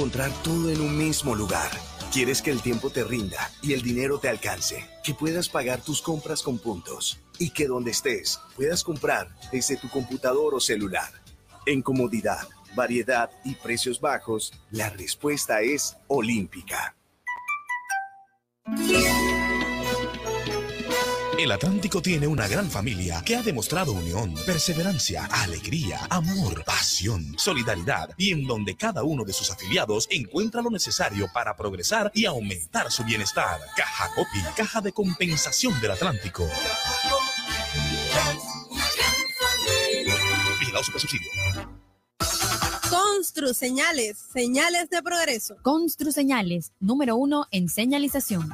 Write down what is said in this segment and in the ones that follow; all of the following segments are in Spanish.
encontrar todo en un mismo lugar. Quieres que el tiempo te rinda y el dinero te alcance, que puedas pagar tus compras con puntos y que donde estés puedas comprar desde tu computador o celular. En comodidad, variedad y precios bajos, la respuesta es olímpica. El Atlántico tiene una gran familia que ha demostrado unión, perseverancia, alegría, amor, pasión, solidaridad y en donde cada uno de sus afiliados encuentra lo necesario para progresar y aumentar su bienestar. Caja Copi, Caja de Compensación del Atlántico. Vigilado Super Subsidio. Constru Señales, señales de progreso. Constru Señales, número uno en señalización.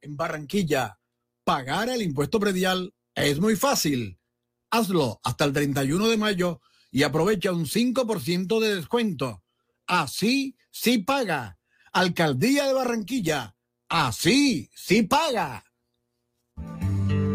En Barranquilla pagar el impuesto predial es muy fácil. Hazlo hasta el 31 de mayo y aprovecha un 5% de descuento. Así sí paga. Alcaldía de Barranquilla. Así sí paga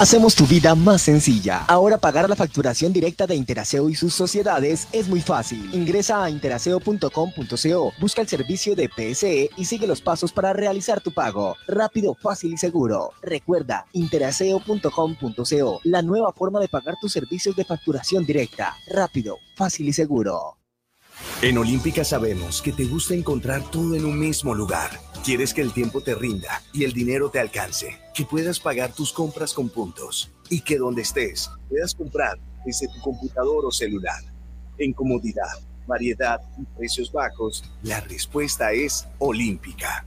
Hacemos tu vida más sencilla. Ahora pagar la facturación directa de Interaseo y sus sociedades es muy fácil. Ingresa a interaseo.com.co, busca el servicio de PSE y sigue los pasos para realizar tu pago. Rápido, fácil y seguro. Recuerda, interaseo.com.co, la nueva forma de pagar tus servicios de facturación directa. Rápido, fácil y seguro. En Olímpica sabemos que te gusta encontrar todo en un mismo lugar. Quieres que el tiempo te rinda y el dinero te alcance, que puedas pagar tus compras con puntos y que donde estés puedas comprar desde tu computador o celular. En comodidad, variedad y precios bajos, la respuesta es Olímpica.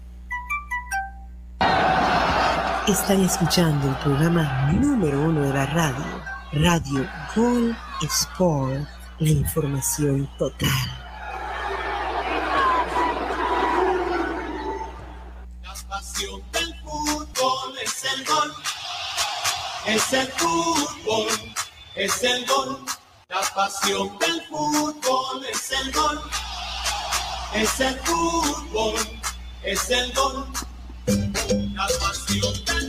Están escuchando el programa número uno de la radio, Radio Gol Sport, la información total. Es el fútbol, es el gol. La pasión del fútbol es el gol. Es el fútbol, es el gol. La pasión del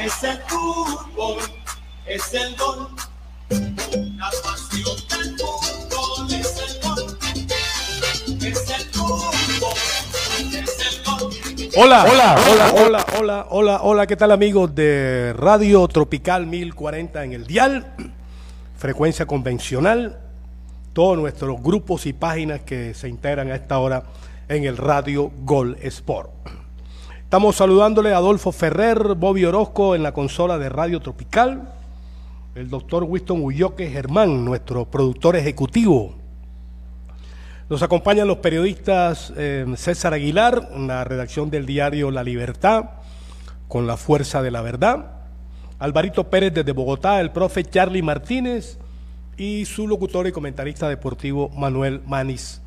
Es el fútbol, es el gol. La pasión del fútbol es el gol. Es el fútbol, es el gol. Hola, hola, hola, hola, hola, hola, hola, ¿qué tal amigos de Radio Tropical 1040 en el dial? Frecuencia convencional, todos nuestros grupos y páginas que se integran a esta hora en el Radio Gol Sport. Estamos saludándole a Adolfo Ferrer, Bobby Orozco en la consola de Radio Tropical, el doctor Winston Ulloque Germán, nuestro productor ejecutivo. Nos acompañan los periodistas eh, César Aguilar, en la redacción del diario La Libertad, con la fuerza de la verdad, Alvarito Pérez desde Bogotá, el profe Charlie Martínez y su locutor y comentarista deportivo Manuel Manis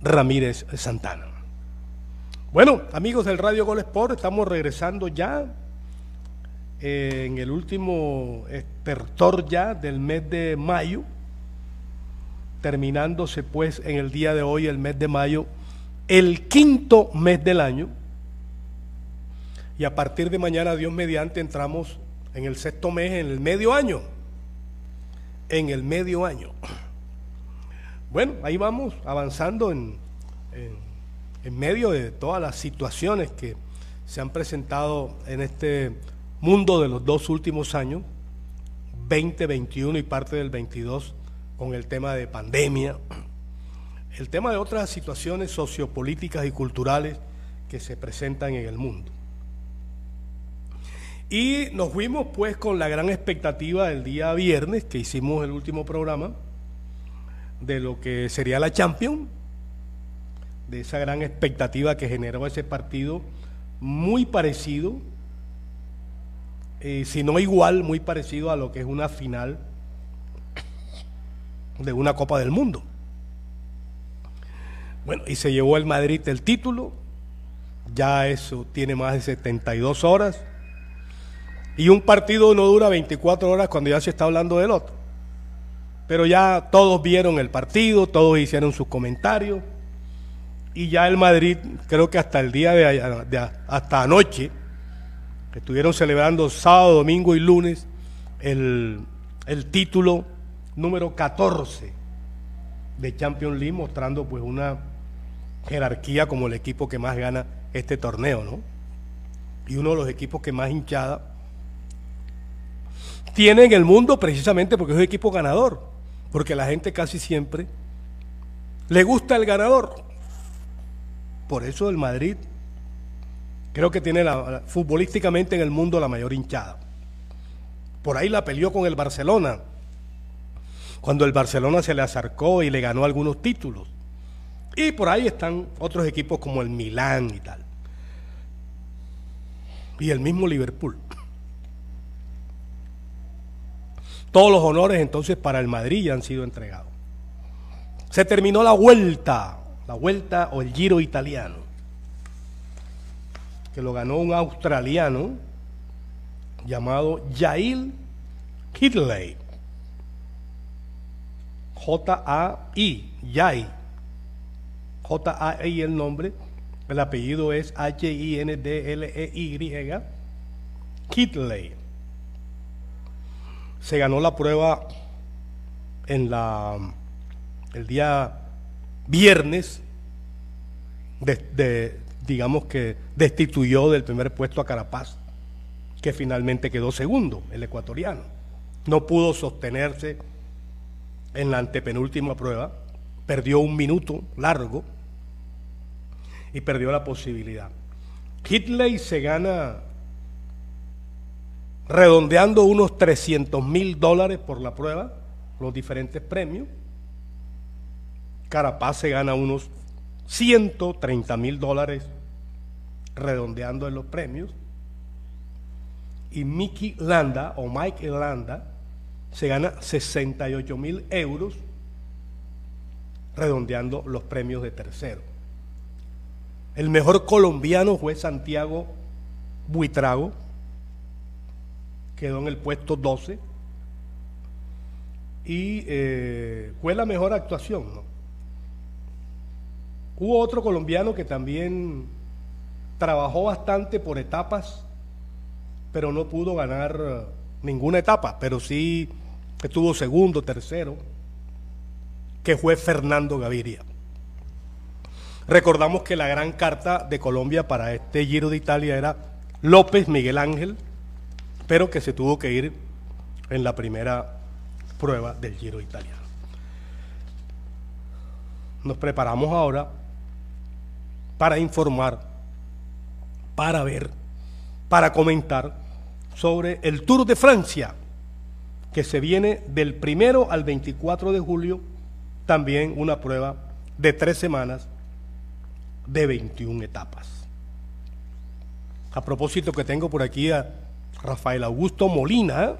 Ramírez Santana. Bueno, amigos del Radio Gol Sport, estamos regresando ya eh, en el último estertor ya del mes de mayo, terminándose pues en el día de hoy, el mes de mayo, el quinto mes del año. Y a partir de mañana, Dios mediante, entramos en el sexto mes, en el medio año. En el medio año. Bueno, ahí vamos avanzando en, en, medio de todas las situaciones que se han presentado en este mundo de los dos últimos años, 2021 y parte del 22, con el tema de pandemia, el tema de otras situaciones sociopolíticas y culturales que se presentan en el mundo. Y nos fuimos pues con la gran expectativa del día viernes que hicimos el último programa, de lo que sería la Champions, de esa gran expectativa que generó ese partido, muy parecido, eh, si no igual, muy parecido a lo que es una final de una Copa del Mundo. Bueno, y se llevó el Madrid el título, ya eso tiene más de 72 horas, y un partido no dura 24 horas cuando ya se está hablando del otro. Pero ya todos vieron el partido, todos hicieron sus comentarios, y ya el Madrid, creo que hasta el día de, hasta anoche, estuvieron celebrando sábado, domingo y lunes el, el título número 14 de Champions League, mostrando pues una jerarquía como el equipo que más gana este torneo, ¿no? Y uno de los equipos que más hinchada tiene en el mundo precisamente porque es un equipo ganador, porque la gente casi siempre le gusta el ganador. Por eso el Madrid creo que tiene futbolísticamente en el mundo la mayor hinchada. Por ahí la peleó con el Barcelona, cuando el Barcelona se le acercó y le ganó algunos títulos. Y por ahí están otros equipos como el Milán y tal. Y el mismo Liverpool. Todos los honores entonces para el Madrid ya han sido entregados. Se terminó la vuelta, la vuelta o el giro italiano, que lo ganó un australiano llamado Jail Hidley. J-A-I, Yai. J-A-I el nombre, el apellido es H-I-N-D-L-E-Y, Kitley. Se ganó la prueba en la el día viernes, digamos que destituyó del primer puesto a Carapaz, que finalmente quedó segundo, el ecuatoriano. No pudo sostenerse en la antepenúltima prueba, perdió un minuto largo y perdió la posibilidad. Hitley se gana redondeando unos 300 mil dólares por la prueba, los diferentes premios. Carapaz se gana unos 130 mil dólares redondeando en los premios. Y Mickey Landa o Mike Landa se gana 68 mil euros redondeando los premios de tercero. El mejor colombiano fue Santiago Buitrago, quedó en el puesto 12 y eh, fue la mejor actuación. Hubo otro colombiano que también trabajó bastante por etapas, pero no pudo ganar ninguna etapa, pero sí estuvo segundo, tercero, que fue Fernando Gaviria. Recordamos que la gran carta de Colombia para este Giro de Italia era López Miguel Ángel, pero que se tuvo que ir en la primera prueba del Giro italiano. Nos preparamos ahora para informar, para ver, para comentar sobre el Tour de Francia, que se viene del primero al 24 de julio, también una prueba de tres semanas de 21 etapas. A propósito que tengo por aquí a Rafael Augusto Molina,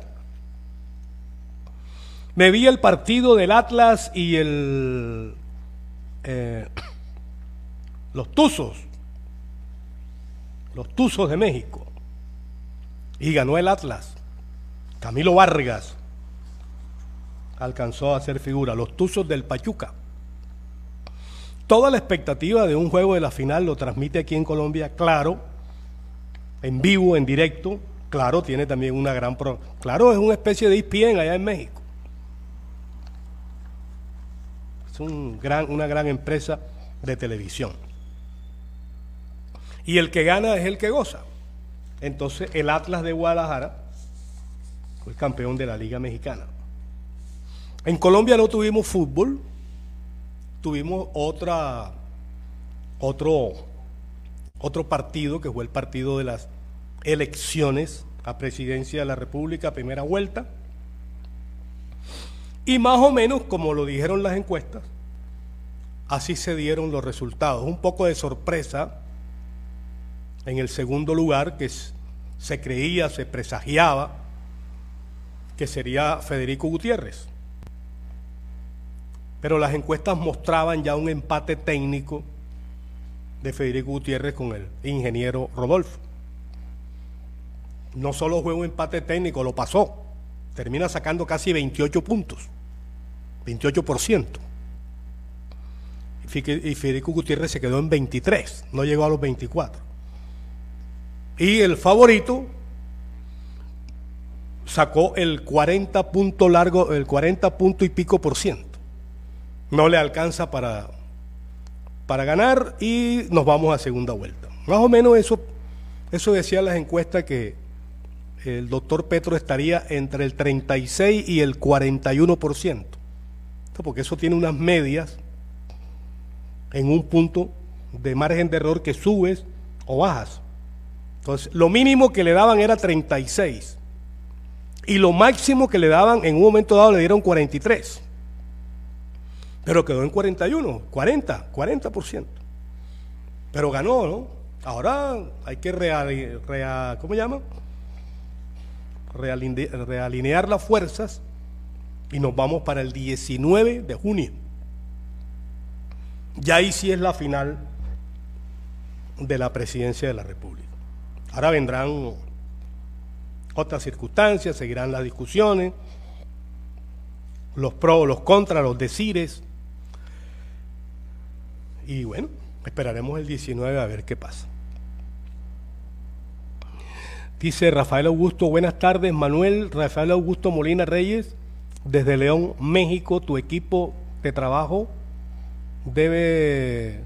me vi el partido del Atlas y el eh, los Tuzos, los Tuzos de México y ganó el Atlas. Camilo Vargas alcanzó a ser figura, los Tuzos del Pachuca. Toda la expectativa de un juego de la final lo transmite aquí en Colombia, claro, en vivo, en directo, claro, tiene también una gran... Pro claro, es una especie de ESPN allá en México. Es un gran, una gran empresa de televisión. Y el que gana es el que goza. Entonces el Atlas de Guadalajara fue campeón de la Liga Mexicana. En Colombia no tuvimos fútbol, tuvimos otra, otro, otro partido que fue el partido de las elecciones a presidencia de la República, primera vuelta. Y más o menos, como lo dijeron las encuestas, así se dieron los resultados. Un poco de sorpresa en el segundo lugar, que se creía, se presagiaba que sería Federico Gutiérrez. Pero las encuestas mostraban ya un empate técnico de Federico Gutiérrez con el ingeniero Rodolfo. No solo fue un empate técnico, lo pasó. Termina sacando casi 28 puntos. 28%. Y Federico Gutiérrez se quedó en 23, no llegó a los 24. Y el favorito sacó el 40 punto largo, el 40 punto y pico por ciento. No le alcanza para, para ganar y nos vamos a segunda vuelta. Más o menos eso, eso decía las encuestas que el doctor Petro estaría entre el 36 y el 41 por ciento. Porque eso tiene unas medias en un punto de margen de error que subes o bajas. Entonces, lo mínimo que le daban era 36. Y lo máximo que le daban en un momento dado le dieron 43. Pero quedó en 41, 40, 40%. Pero ganó, ¿no? Ahora hay que real, ¿cómo llama? realinear las fuerzas y nos vamos para el 19 de junio. Ya ahí sí es la final de la presidencia de la República. Ahora vendrán otras circunstancias, seguirán las discusiones, los pros, los contras, los decires. Y bueno, esperaremos el 19 a ver qué pasa. Dice Rafael Augusto, buenas tardes, Manuel, Rafael Augusto Molina Reyes, desde León, México, tu equipo de trabajo debe...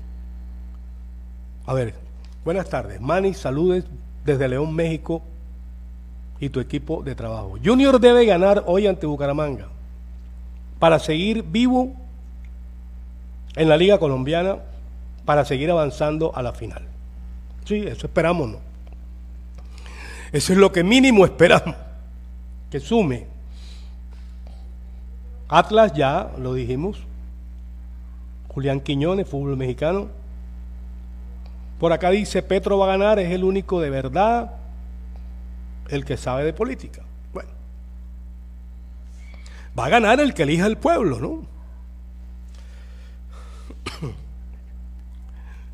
A ver, buenas tardes, Manny, saludes desde León, México, y tu equipo de trabajo. Junior debe ganar hoy ante Bucaramanga para seguir vivo en la Liga Colombiana, para seguir avanzando a la final. Sí, eso esperamos, ¿no? Eso es lo que mínimo esperamos, que sume. Atlas ya lo dijimos, Julián Quiñones, fútbol mexicano. Por acá dice, Petro va a ganar, es el único de verdad el que sabe de política. Bueno, va a ganar el que elija el pueblo, ¿no?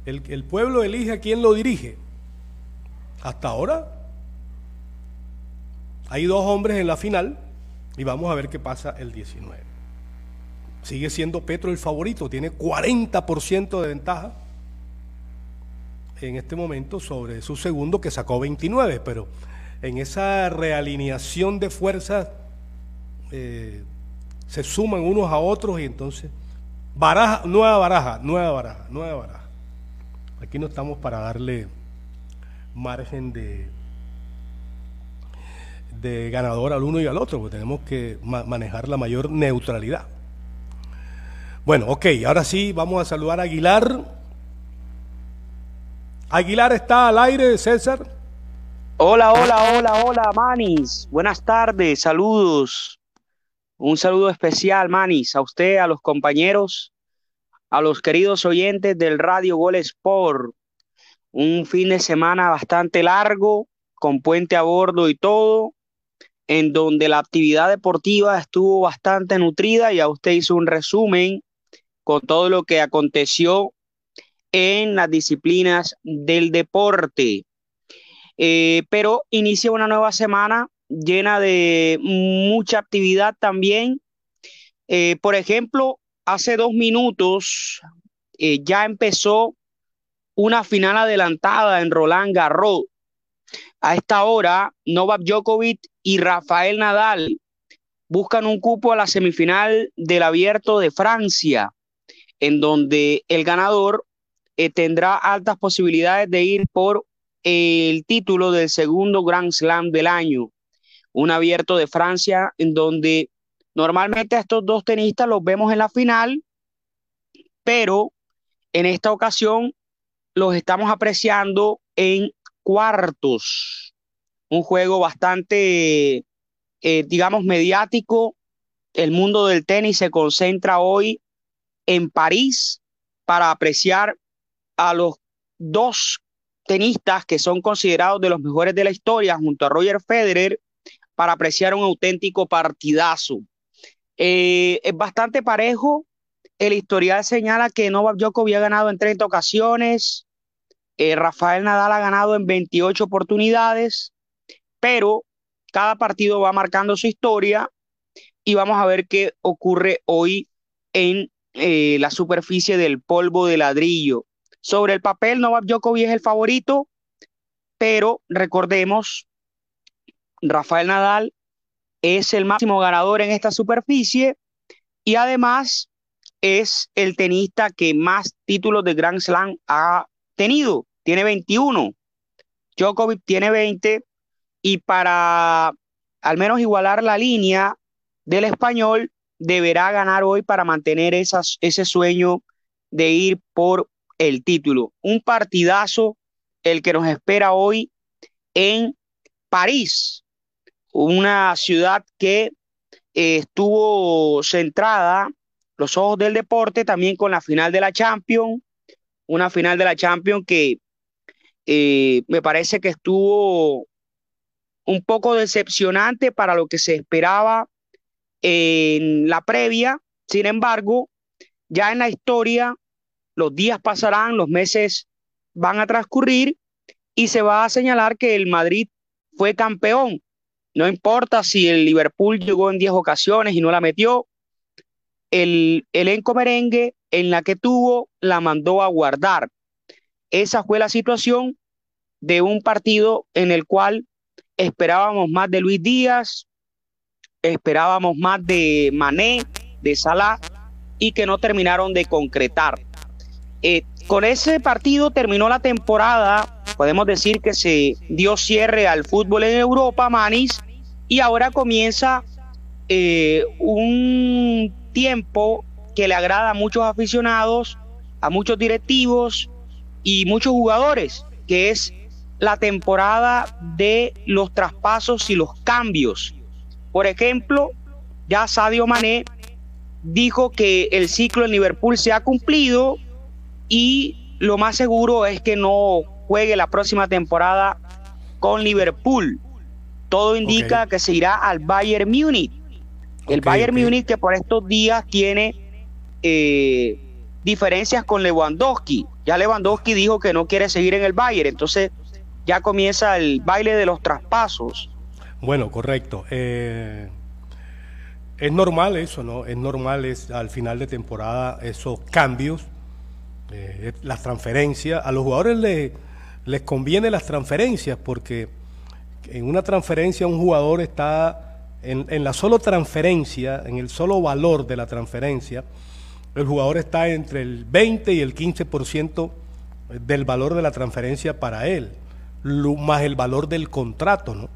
El, el pueblo elige a quien lo dirige. Hasta ahora hay dos hombres en la final y vamos a ver qué pasa el 19. Sigue siendo Petro el favorito, tiene 40% de ventaja en este momento sobre su segundo que sacó 29, pero en esa realineación de fuerzas eh, se suman unos a otros y entonces baraja, nueva baraja, nueva baraja, nueva baraja. Aquí no estamos para darle margen de, de ganador al uno y al otro, porque tenemos que manejar la mayor neutralidad. Bueno, ok, ahora sí vamos a saludar a Aguilar. Aguilar está al aire, César. Hola, hola, hola, hola, Manis. Buenas tardes, saludos. Un saludo especial, Manis, a usted, a los compañeros, a los queridos oyentes del Radio Gol Sport. Un fin de semana bastante largo, con puente a bordo y todo, en donde la actividad deportiva estuvo bastante nutrida. y a usted hizo un resumen con todo lo que aconteció en las disciplinas del deporte. Eh, pero inicia una nueva semana llena de mucha actividad también. Eh, por ejemplo, hace dos minutos eh, ya empezó una final adelantada en Roland Garros. A esta hora, Novak Djokovic y Rafael Nadal buscan un cupo a la semifinal del Abierto de Francia, en donde el ganador tendrá altas posibilidades de ir por el título del segundo Grand Slam del año, un abierto de Francia en donde normalmente a estos dos tenistas los vemos en la final, pero en esta ocasión los estamos apreciando en cuartos. Un juego bastante, eh, digamos, mediático el mundo del tenis se concentra hoy en París para apreciar a los dos tenistas que son considerados de los mejores de la historia junto a Roger Federer para apreciar un auténtico partidazo. Eh, es bastante parejo. El historial señala que Novak Djokovic ha ganado en 30 ocasiones, eh, Rafael Nadal ha ganado en 28 oportunidades, pero cada partido va marcando su historia y vamos a ver qué ocurre hoy en eh, la superficie del polvo de ladrillo. Sobre el papel, Novak Djokovic es el favorito, pero recordemos, Rafael Nadal es el máximo ganador en esta superficie y además es el tenista que más títulos de Grand Slam ha tenido. Tiene 21. Djokovic tiene 20 y para al menos igualar la línea del español, deberá ganar hoy para mantener esas, ese sueño de ir por el título. Un partidazo el que nos espera hoy en París, una ciudad que eh, estuvo centrada, los ojos del deporte, también con la final de la Champions, una final de la Champions que eh, me parece que estuvo un poco decepcionante para lo que se esperaba en la previa. Sin embargo, ya en la historia, los días pasarán, los meses van a transcurrir y se va a señalar que el Madrid fue campeón. No importa si el Liverpool llegó en 10 ocasiones y no la metió, el elenco merengue en la que tuvo la mandó a guardar. Esa fue la situación de un partido en el cual esperábamos más de Luis Díaz, esperábamos más de Mané, de Salah, y que no terminaron de concretar. Eh, con ese partido terminó la temporada, podemos decir que se dio cierre al fútbol en Europa, Manis, y ahora comienza eh, un tiempo que le agrada a muchos aficionados, a muchos directivos y muchos jugadores, que es la temporada de los traspasos y los cambios. Por ejemplo, ya Sadio Mané dijo que el ciclo en Liverpool se ha cumplido y lo más seguro es que no juegue la próxima temporada con Liverpool. Todo indica que se irá al Bayern Múnich. El Bayern Múnich que por estos días tiene eh, diferencias con Lewandowski. Ya Lewandowski dijo que no quiere seguir en el Bayern. Entonces ya comienza el baile de los traspasos. Bueno, correcto. Eh, es normal eso, ¿no? Es normal es, al final de temporada esos cambios, eh, las transferencias. A los jugadores les, les conviene las transferencias porque en una transferencia un jugador está en, en, la solo transferencia, en el solo valor de la transferencia, el jugador está entre el 20 y el 15% del valor de la transferencia para él más el valor del contrato, ¿no?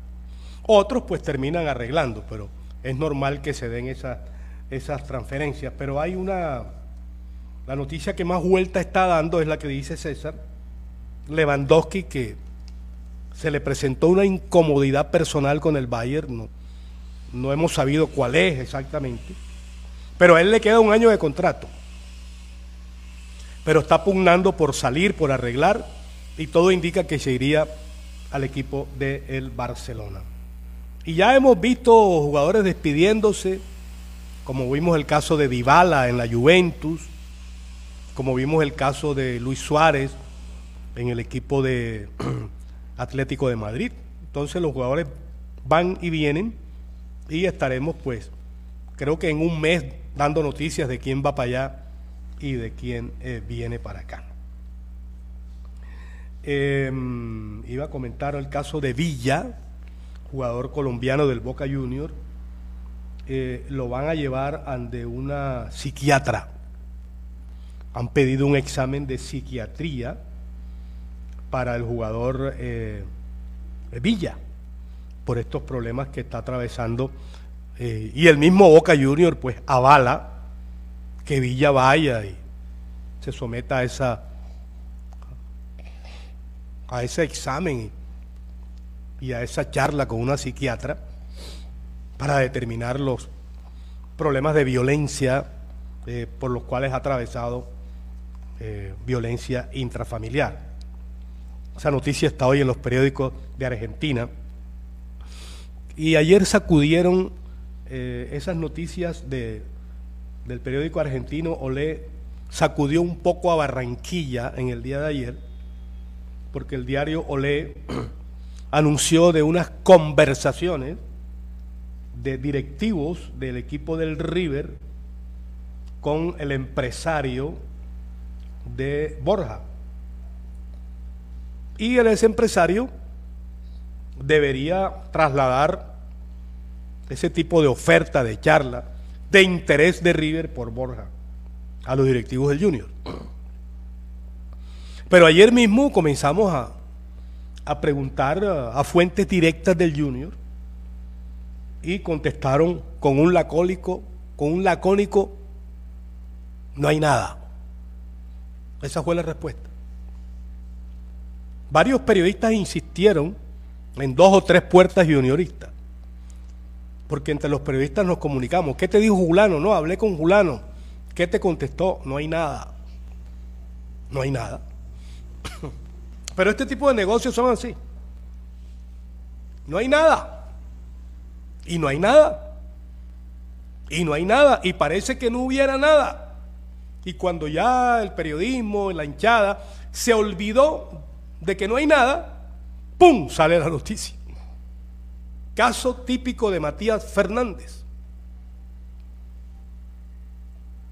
Otros pues terminan arreglando, pero es normal que se den esas, esas transferencias. Pero hay una, la noticia que más vuelta está dando es la que dice César Lewandowski, que se le presentó una incomodidad personal con el Bayern, no, hemos sabido cuál es exactamente, pero a él le queda un año de contrato. Pero está pugnando por salir, por arreglar, y todo indica que se iría al equipo del Barcelona. Y ya hemos visto jugadores despidiéndose, como vimos el caso de Dybala en la Juventus, como vimos el caso de Luis Suárez en el equipo de Atlético de Madrid. Entonces los jugadores van y vienen y estaremos pues creo que en un mes dando noticias de quién va para allá y de quién eh, viene para acá. Em, iba a comentar el caso de Villa, jugador colombiano del Boca Junior. Eh, lo van a llevar ante una psiquiatra. Han pedido un examen de psiquiatría para el jugador eh, Villa por estos problemas que está atravesando. Eh, y el mismo Boca Junior pues avala que Villa vaya y se someta a esa a ese examen y a esa charla con una psiquiatra para determinar los, problemas de violencia eh, por los cuales ha atravesado eh, violencia intrafamiliar. Esa noticia está hoy en los periódicos de Argentina. Y ayer sacudieron eh, esas noticias de, del periódico argentino Olé, sacudió un poco a Barranquilla en el día de ayer, porque el diario Olé anunció de unas conversaciones de directivos del equipo del River con el empresario de Borja. Y el ese empresario debería trasladar ese tipo de oferta, de charla, de interés de River por Borja a los directivos del Junior. Pero ayer mismo comenzamos a, a preguntar a, a fuentes directas del Junior y contestaron con un lacónico, con un lacónico, no hay nada. Esa fue la respuesta. Varios periodistas insistieron en dos o tres puertas junioristas, porque entre los periodistas nos comunicamos. ¿Qué te dijo Julano? No, hablé con Julano. ¿Qué te contestó? No hay nada. No hay nada. Pero este tipo de negocios son así. No hay nada. Y no hay nada. Y no hay nada. Y parece que no hubiera nada. Y cuando ya el periodismo, la hinchada, se olvidó de que no hay nada, ¡pum! sale la noticia. Caso típico de Matías Fernández,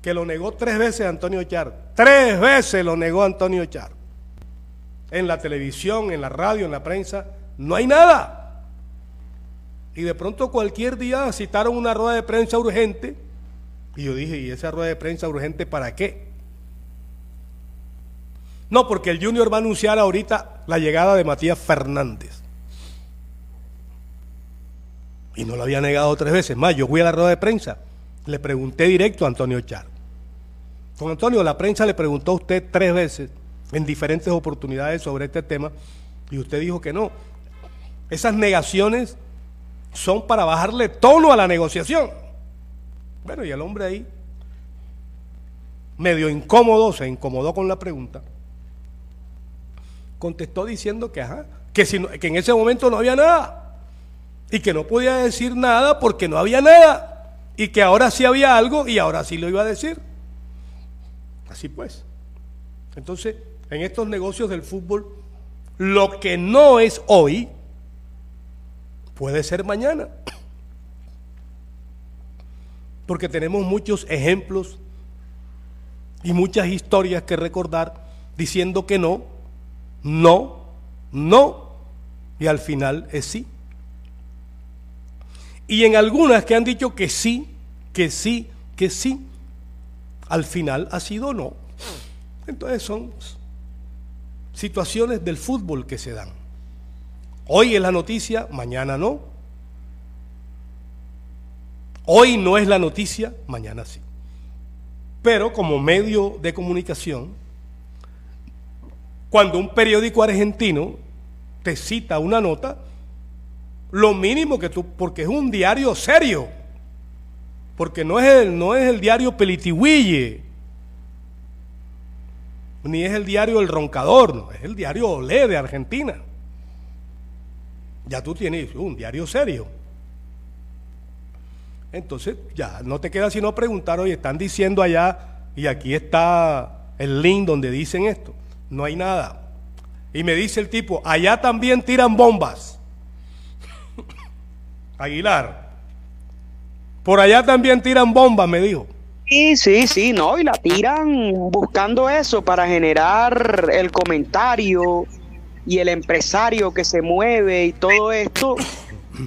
que lo negó tres veces Antonio Char. Tres veces lo negó Antonio Char. En la televisión, en la radio, en la prensa, no hay nada. Y de pronto cualquier día citaron una rueda de prensa urgente. Y yo dije, ¿y esa rueda de prensa urgente para qué? No, porque el Junior va a anunciar ahorita la llegada de Matías Fernández. Y no lo había negado tres veces más. Yo fui a la rueda de prensa. Le pregunté directo a Antonio Char. Don Antonio, la prensa le preguntó a usted tres veces en diferentes oportunidades sobre este tema y usted dijo que no. Esas negaciones son para bajarle tono a la negociación. Bueno, y el hombre ahí, medio incómodo, se incomodó con la pregunta, contestó diciendo que, ajá, que, si que en ese momento no había nada y que no podía decir nada porque no había nada y que ahora sí había algo y ahora sí lo iba a decir. Así pues. Entonces, en estos negocios del fútbol, lo que no es hoy, puede ser mañana. Porque tenemos muchos ejemplos y muchas historias que recordar diciendo que no, no, no, y al final es sí. Y en algunas que han dicho que sí, que sí, que sí, al final ha sido no. Entonces son situaciones del fútbol que se dan. Hoy es la noticia, mañana no. Hoy no es la noticia, mañana sí. Pero como medio de comunicación, cuando un periódico argentino te cita una nota, lo mínimo que tú, porque es un diario serio, porque no es el, no es el diario Pelitihuille, ni es el diario El Roncador, no, es el diario Olé de Argentina ya tú tienes un diario serio. Entonces, ya no te queda sino preguntar, oye, están diciendo allá, y aquí está el link donde dicen esto. No hay nada. Y me dice el tipo, allá también tiran bombas. Aguilar, por allá también tiran bombas, me dijo. Sí, sí, sí, no, y la tiran buscando eso para generar el comentario, y el empresario que se mueve y todo esto.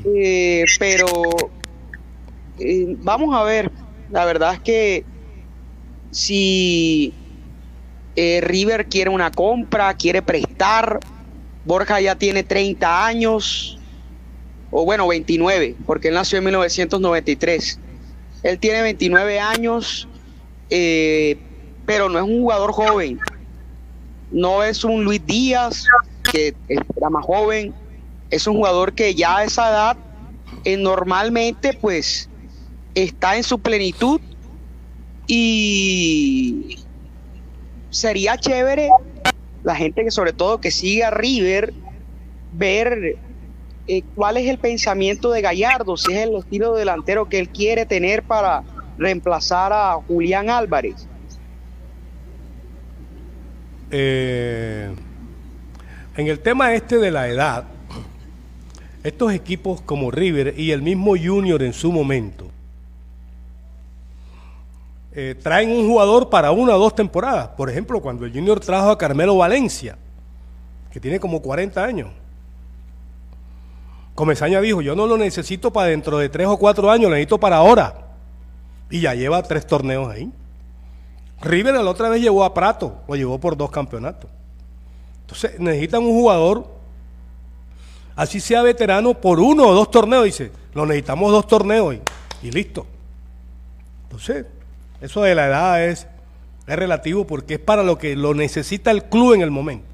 Eh, pero eh, vamos a ver, la verdad es que si eh, River quiere una compra, quiere prestar, Borja ya tiene 30 años, o bueno, 29, porque él nació en 1993. Él tiene 29 años, pero no es un jugador joven. No es un Luis Díaz, que era más joven. Es un jugador que ya a esa edad eh, normalmente pues está en su plenitud y sería chévere la gente que sobre todo que sigue a River ver eh, cuál es el pensamiento de Gallardo, si es el estilo delantero que él quiere tener para reemplazar a Julián Álvarez. Eh, en el tema este de la edad, estos equipos como River y el mismo Junior en su momento, eh, traen un jugador para una o dos temporadas. Por ejemplo, cuando el Junior trajo a Carmelo Valencia, que tiene como 40 años. Comesaña dijo, yo no lo necesito para dentro de tres o cuatro años, lo necesito para ahora. Y ya lleva tres torneos ahí. River la otra vez llevó a Prato, lo llevó por dos campeonatos. Entonces necesitan un jugador, así sea veterano, por uno o dos torneos. Dice, lo necesitamos dos torneos y, y listo. Entonces, eso de la edad es, es relativo porque es para lo que lo necesita el club en el momento.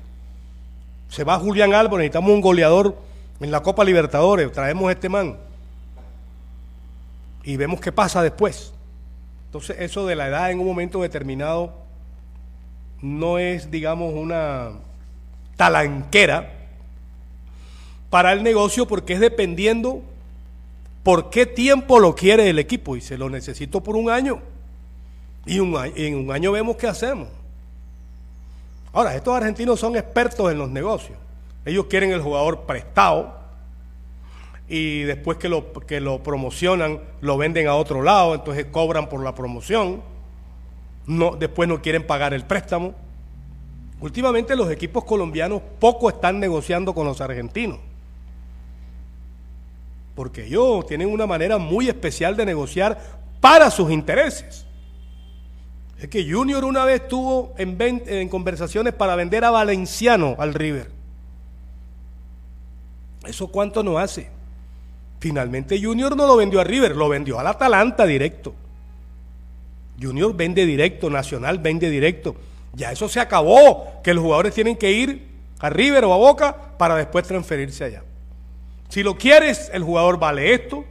Se va Julián Álvarez, necesitamos un goleador en la Copa Libertadores, traemos este man y vemos qué pasa después. Entonces, eso de la edad en un momento determinado no es, digamos, una talanquera para el negocio porque es dependiendo por qué tiempo lo quiere el equipo y se lo necesito por un año. Y en un año vemos qué hacemos. Ahora, estos argentinos son expertos en los negocios. Ellos quieren el jugador prestado y después que lo, que lo promocionan lo venden a otro lado, entonces cobran por la promoción. No, después no quieren pagar el préstamo. Últimamente los equipos colombianos poco están negociando con los argentinos. Porque ellos tienen una manera muy especial de negociar para sus intereses. Es que Junior una vez estuvo en, conversaciones para vender a Valenciano al River. ¿Eso cuánto no hace? Finalmente Junior no lo vendió a River, lo vendió al Atalanta directo. Junior vende directo, Nacional vende directo. Ya eso se acabó, que los jugadores tienen que ir a River o a Boca para después transferirse allá. Si lo quieres, el jugador vale esto,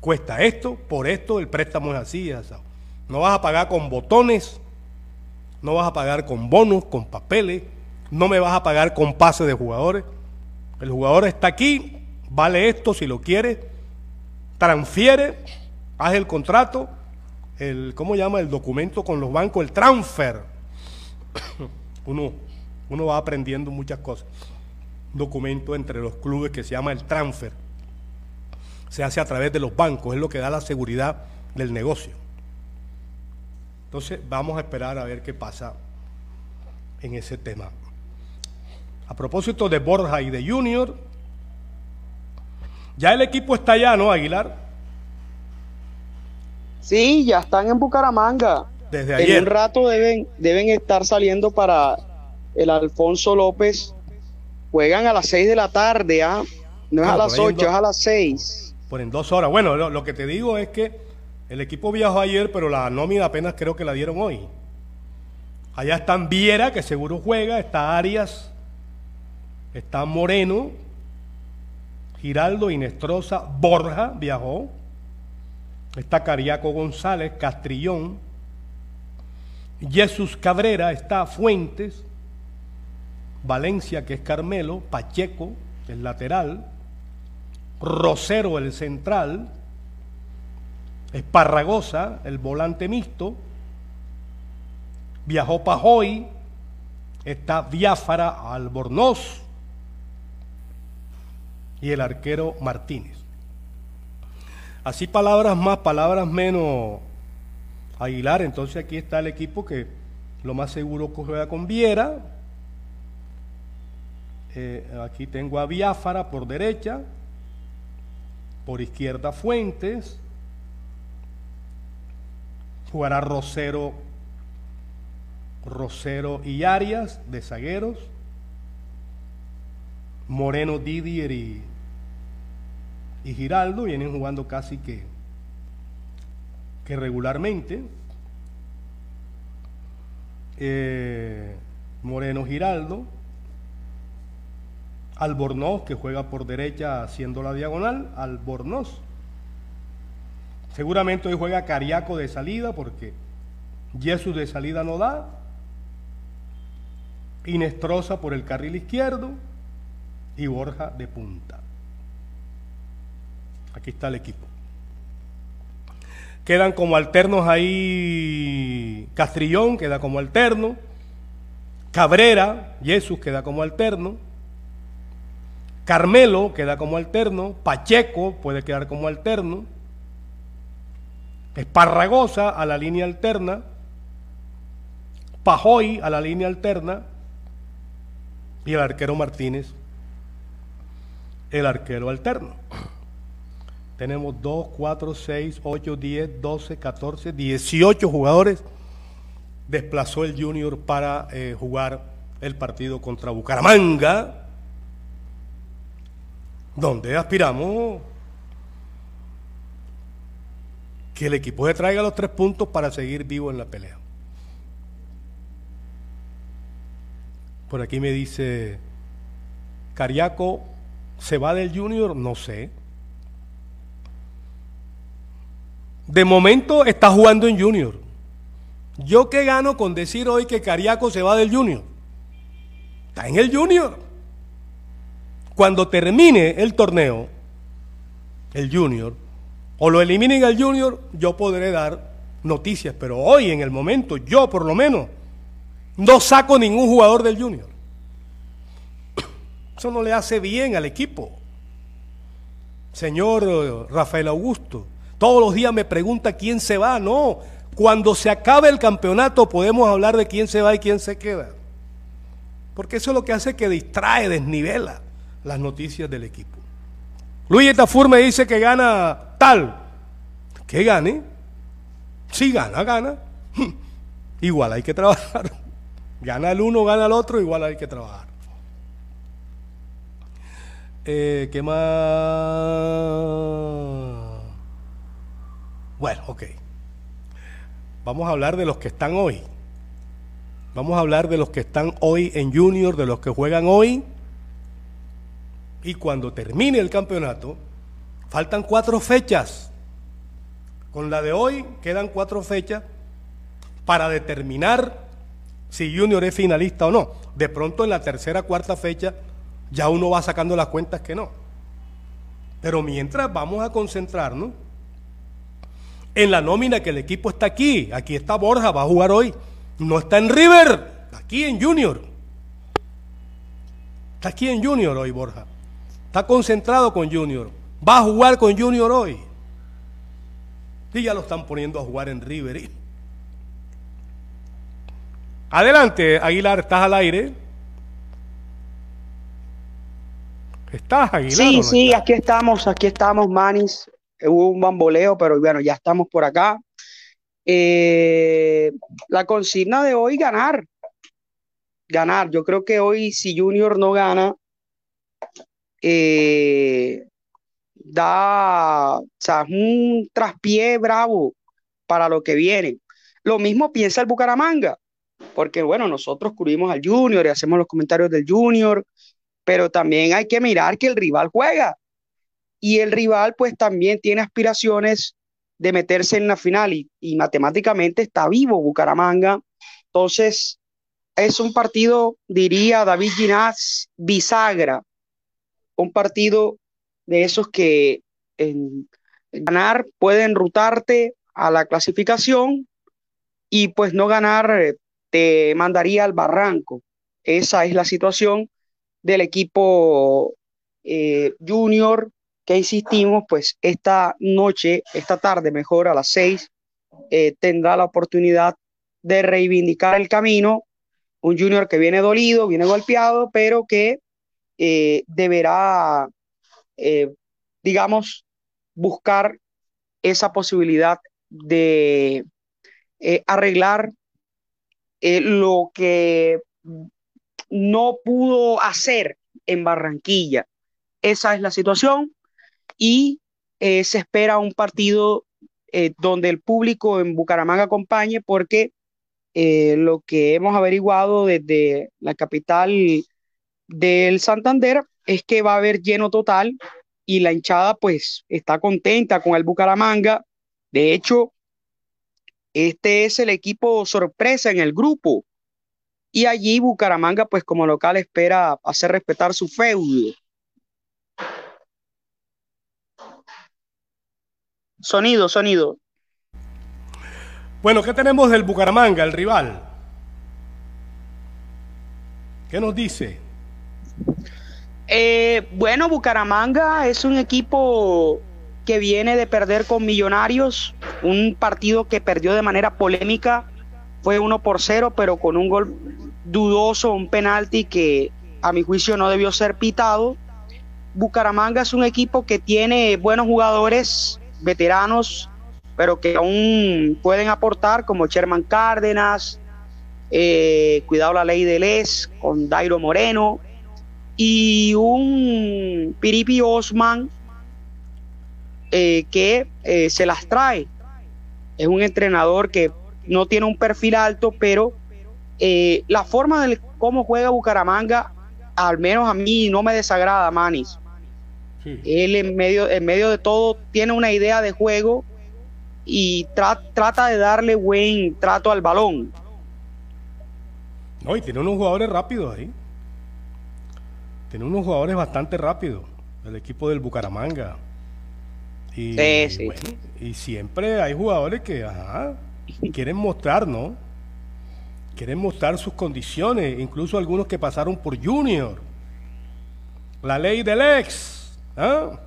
cuesta esto, por esto, el préstamo es así, así. No vas a pagar con botones, no vas a pagar con bonos, con papeles, no me vas a pagar con pases de jugadores. El jugador está aquí, vale esto si lo quiere, transfiere, haz el contrato, el, ¿cómo llama? El documento con los bancos, el transfer. uno, uno va aprendiendo muchas cosas. documento entre los clubes que se llama el transfer. Se hace a través de los bancos, es lo que da la seguridad del negocio. Entonces vamos a esperar a ver qué pasa en ese tema. A propósito de Borja y de Junior, ya el equipo está allá, ¿no, Aguilar? Sí, ya están en Bucaramanga. Desde ayer. En un rato deben, deben estar saliendo para el Alfonso López. Juegan a las 6 de la tarde, ¿ah? No es Ah, a por las ahí en 8, do- es a las 6. Por en dos horas. Bueno, lo, lo que te digo es que el equipo viajó ayer, pero la nómina apenas creo que la dieron hoy. Allá están Viera, que seguro juega, está Arias, está Moreno, Giraldo, Inestrosa, Borja viajó, está Cariaco González, Castrillón, Jesús Cabrera, está Fuentes, Valencia, que es Carmelo, Pacheco, el lateral, Rosero, el central, Esparragosa, el volante mixto, viajó Pajoy, está Biafara Albornoz. Y el arquero Martínez. Así palabras más, palabras menos. Aguilar, entonces aquí está el equipo que lo más seguro juega con Viera. Eh, aquí tengo a Biafara por derecha, por izquierda Fuentes, jugará Rosero, Rosero y Arias de zagueros, Moreno, Didier y, y Giraldo vienen jugando casi que, que regularmente. Eh, Moreno Giraldo, Albornoz, que juega por derecha haciendo la diagonal, Albornoz. Seguramente hoy juega Cariaco de salida porque Jesús de salida no da. Inestrosa por el carril izquierdo y Borja de punta. Aquí está el equipo. Quedan como alternos ahí Castrillón, queda como alterno. Cabrera, Jesús queda como alterno. Carmelo queda como alterno. Pacheco puede quedar como alterno. Esparragosa a la línea alterna. Pajoy a la línea alterna. Y el arquero Martínez, el arquero alterno. Tenemos 2, 4, 6, 8, 10, 12, 14, 18 jugadores. Desplazó el Junior para eh, jugar el partido contra Bucaramanga, donde aspiramos que el equipo se traiga los tres puntos para seguir vivo en la pelea. Por aquí me dice, Cariaco se va del Junior, no sé. De momento está jugando en Junior. ¿Yo qué gano con decir hoy que Cariaco se va del Junior? Está en el Junior. Cuando termine el torneo, el Junior, o lo eliminen al Junior, yo podré dar noticias, pero hoy en el momento, yo por lo menos, no saco ningún jugador del Junior. Eso no le hace bien al equipo. Señor Rafael Augusto, todos los días me pregunta quién se va. No, cuando se acabe el campeonato podemos hablar de quién se va y quién se queda. Porque eso es lo que hace que distrae, desnivela las noticias del equipo. Luis Etafur me dice que gana tal. Que gane. Si gana, gana. Igual hay que trabajar. Gana el uno, gana el otro, igual hay que trabajar. Eh, ¿Qué más? Bueno, ok. Vamos a hablar de los que están hoy. Vamos a hablar de los que están hoy en Junior, de los que juegan hoy. Y cuando termine el campeonato, faltan cuatro fechas. Con la de hoy quedan cuatro fechas para determinar si Junior es finalista o no. De pronto en la tercera, cuarta fecha ya uno va sacando las cuentas que no. Pero mientras vamos a concentrarnos en la nómina que el equipo está aquí. Aquí está Borja, va a jugar hoy. No está en River, aquí en Junior. Está aquí en Junior hoy Borja. Está concentrado con Junior. Va a jugar con Junior hoy. Y ya lo están poniendo a jugar en River. Adelante, Aguilar, estás al aire. ¿Estás, Aguilar? Sí, sí, aquí estamos, aquí estamos, Manis. Hubo un bamboleo, pero bueno, ya estamos por acá. Eh, la consigna de hoy, ganar. Ganar. Yo creo que hoy, si Junior no gana, eh, da o sea, un traspié bravo para lo que viene. Lo mismo piensa el Bucaramanga, porque bueno, nosotros cubrimos al Junior y hacemos los comentarios del Junior, pero también hay que mirar que el rival juega y el rival pues también tiene aspiraciones de meterse en la final y, matemáticamente está vivo Bucaramanga. Entonces, es un partido, diría David Ginás, bisagra, un partido de esos que ganar puede enrutarte a la clasificación y pues no ganar eh, te mandaría al barranco. Esa es la situación del equipo eh, junior que insistimos, pues esta noche, esta tarde, mejor a las seis, eh, tendrá la oportunidad de reivindicar el camino. Un junior que viene dolido, viene golpeado, pero que deberá, eh, digamos, buscar esa posibilidad de arreglar lo que no pudo hacer en Barranquilla. Esa es la situación y eh, se espera un partido eh, donde el público en Bucaramanga acompañe porque eh, lo que hemos averiguado desde la capital del Santander es que va a haber lleno total y la hinchada pues está contenta con el Bucaramanga. De hecho, este es el equipo sorpresa en el grupo. Y allí Bucaramanga, pues como local, espera hacer respetar su feudo. Sonido, sonido. Bueno, ¿qué tenemos del Bucaramanga, el rival? ¿Qué nos dice? Eh, bueno, Bucaramanga es un equipo que viene de perder con Millonarios, un partido que perdió de manera polémica, fue uno por cero, pero con un gol dudoso, un penalti que a mi juicio no debió ser pitado. Bucaramanga es un equipo que tiene buenos jugadores, veteranos, pero que aún pueden aportar, como Sherman Cárdenas, eh, cuidado la ley de Les, con Dairo Moreno, y un Piripi Osman eh, que eh, se las trae. Es un entrenador que no tiene un perfil alto, pero eh, la forma de cómo juega Bucaramanga, al menos a mí no me desagrada, Manis. Él en medio, en medio de todo tiene una idea de juego y trata de darle buen trato al balón. No, y tiene unos jugadores rápidos ahí. Tiene unos jugadores bastante rápidos, el equipo del Bucaramanga. Y, y siempre hay jugadores que quieren mostrar, ¿no? Quieren mostrar sus condiciones, incluso algunos que pasaron por Junior. La ley del ex. ¿ah?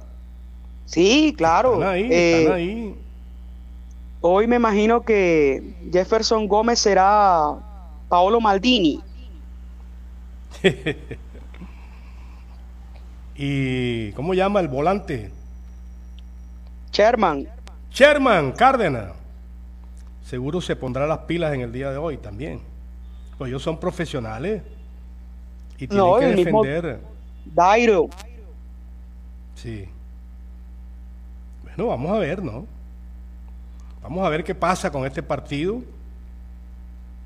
Sí, claro. Están ahí, eh, están ahí. Hoy me imagino que Jefferson Gómez será Paolo Maldini. ¿Y cómo llama el volante? Sherman. Sherman Cárdenas. Seguro se pondrá las pilas en el día de hoy también. Pues ellos son profesionales. Y tienen No, que defender. Dairo. Sí. Bueno, vamos a ver, ¿no? Vamos a ver qué pasa con este partido.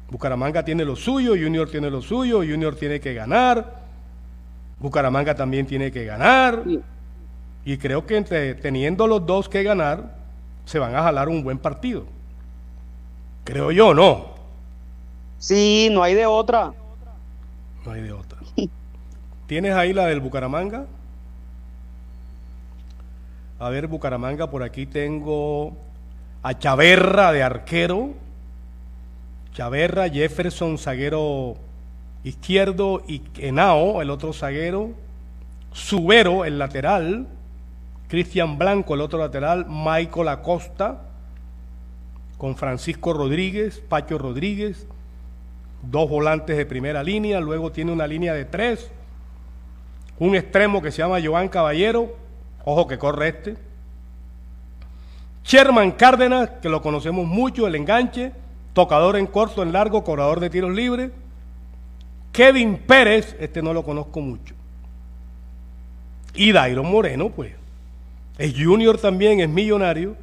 Bucaramanga tiene lo suyo, Junior tiene lo suyo, Junior tiene que ganar. Bucaramanga también tiene que ganar. Y creo que entre, teniendo los dos que ganar, se van a jalar un buen partido. Creo yo, ¿no? Sí, no hay de otra. No hay de otra. ¿Tienes ahí la del Bucaramanga? A ver, Bucaramanga, por aquí tengo a Chaverra de arquero. Chaverra, Jefferson, zaguero izquierdo, y Henao, el otro zaguero. Subero, el lateral. Cristian Blanco, el otro lateral. Michael Acosta, con Francisco Rodríguez, Pacho Rodríguez. Dos volantes de primera línea. Luego tiene una línea de tres. Un extremo que se llama Joan Caballero. Ojo que corre este. Sherman Cárdenas, que lo conocemos mucho, el enganche, tocador en corto, en largo, cobrador de tiros libres. Kevin Pérez, este no lo conozco mucho. Y Dairo Moreno, pues, es junior también, es millonario,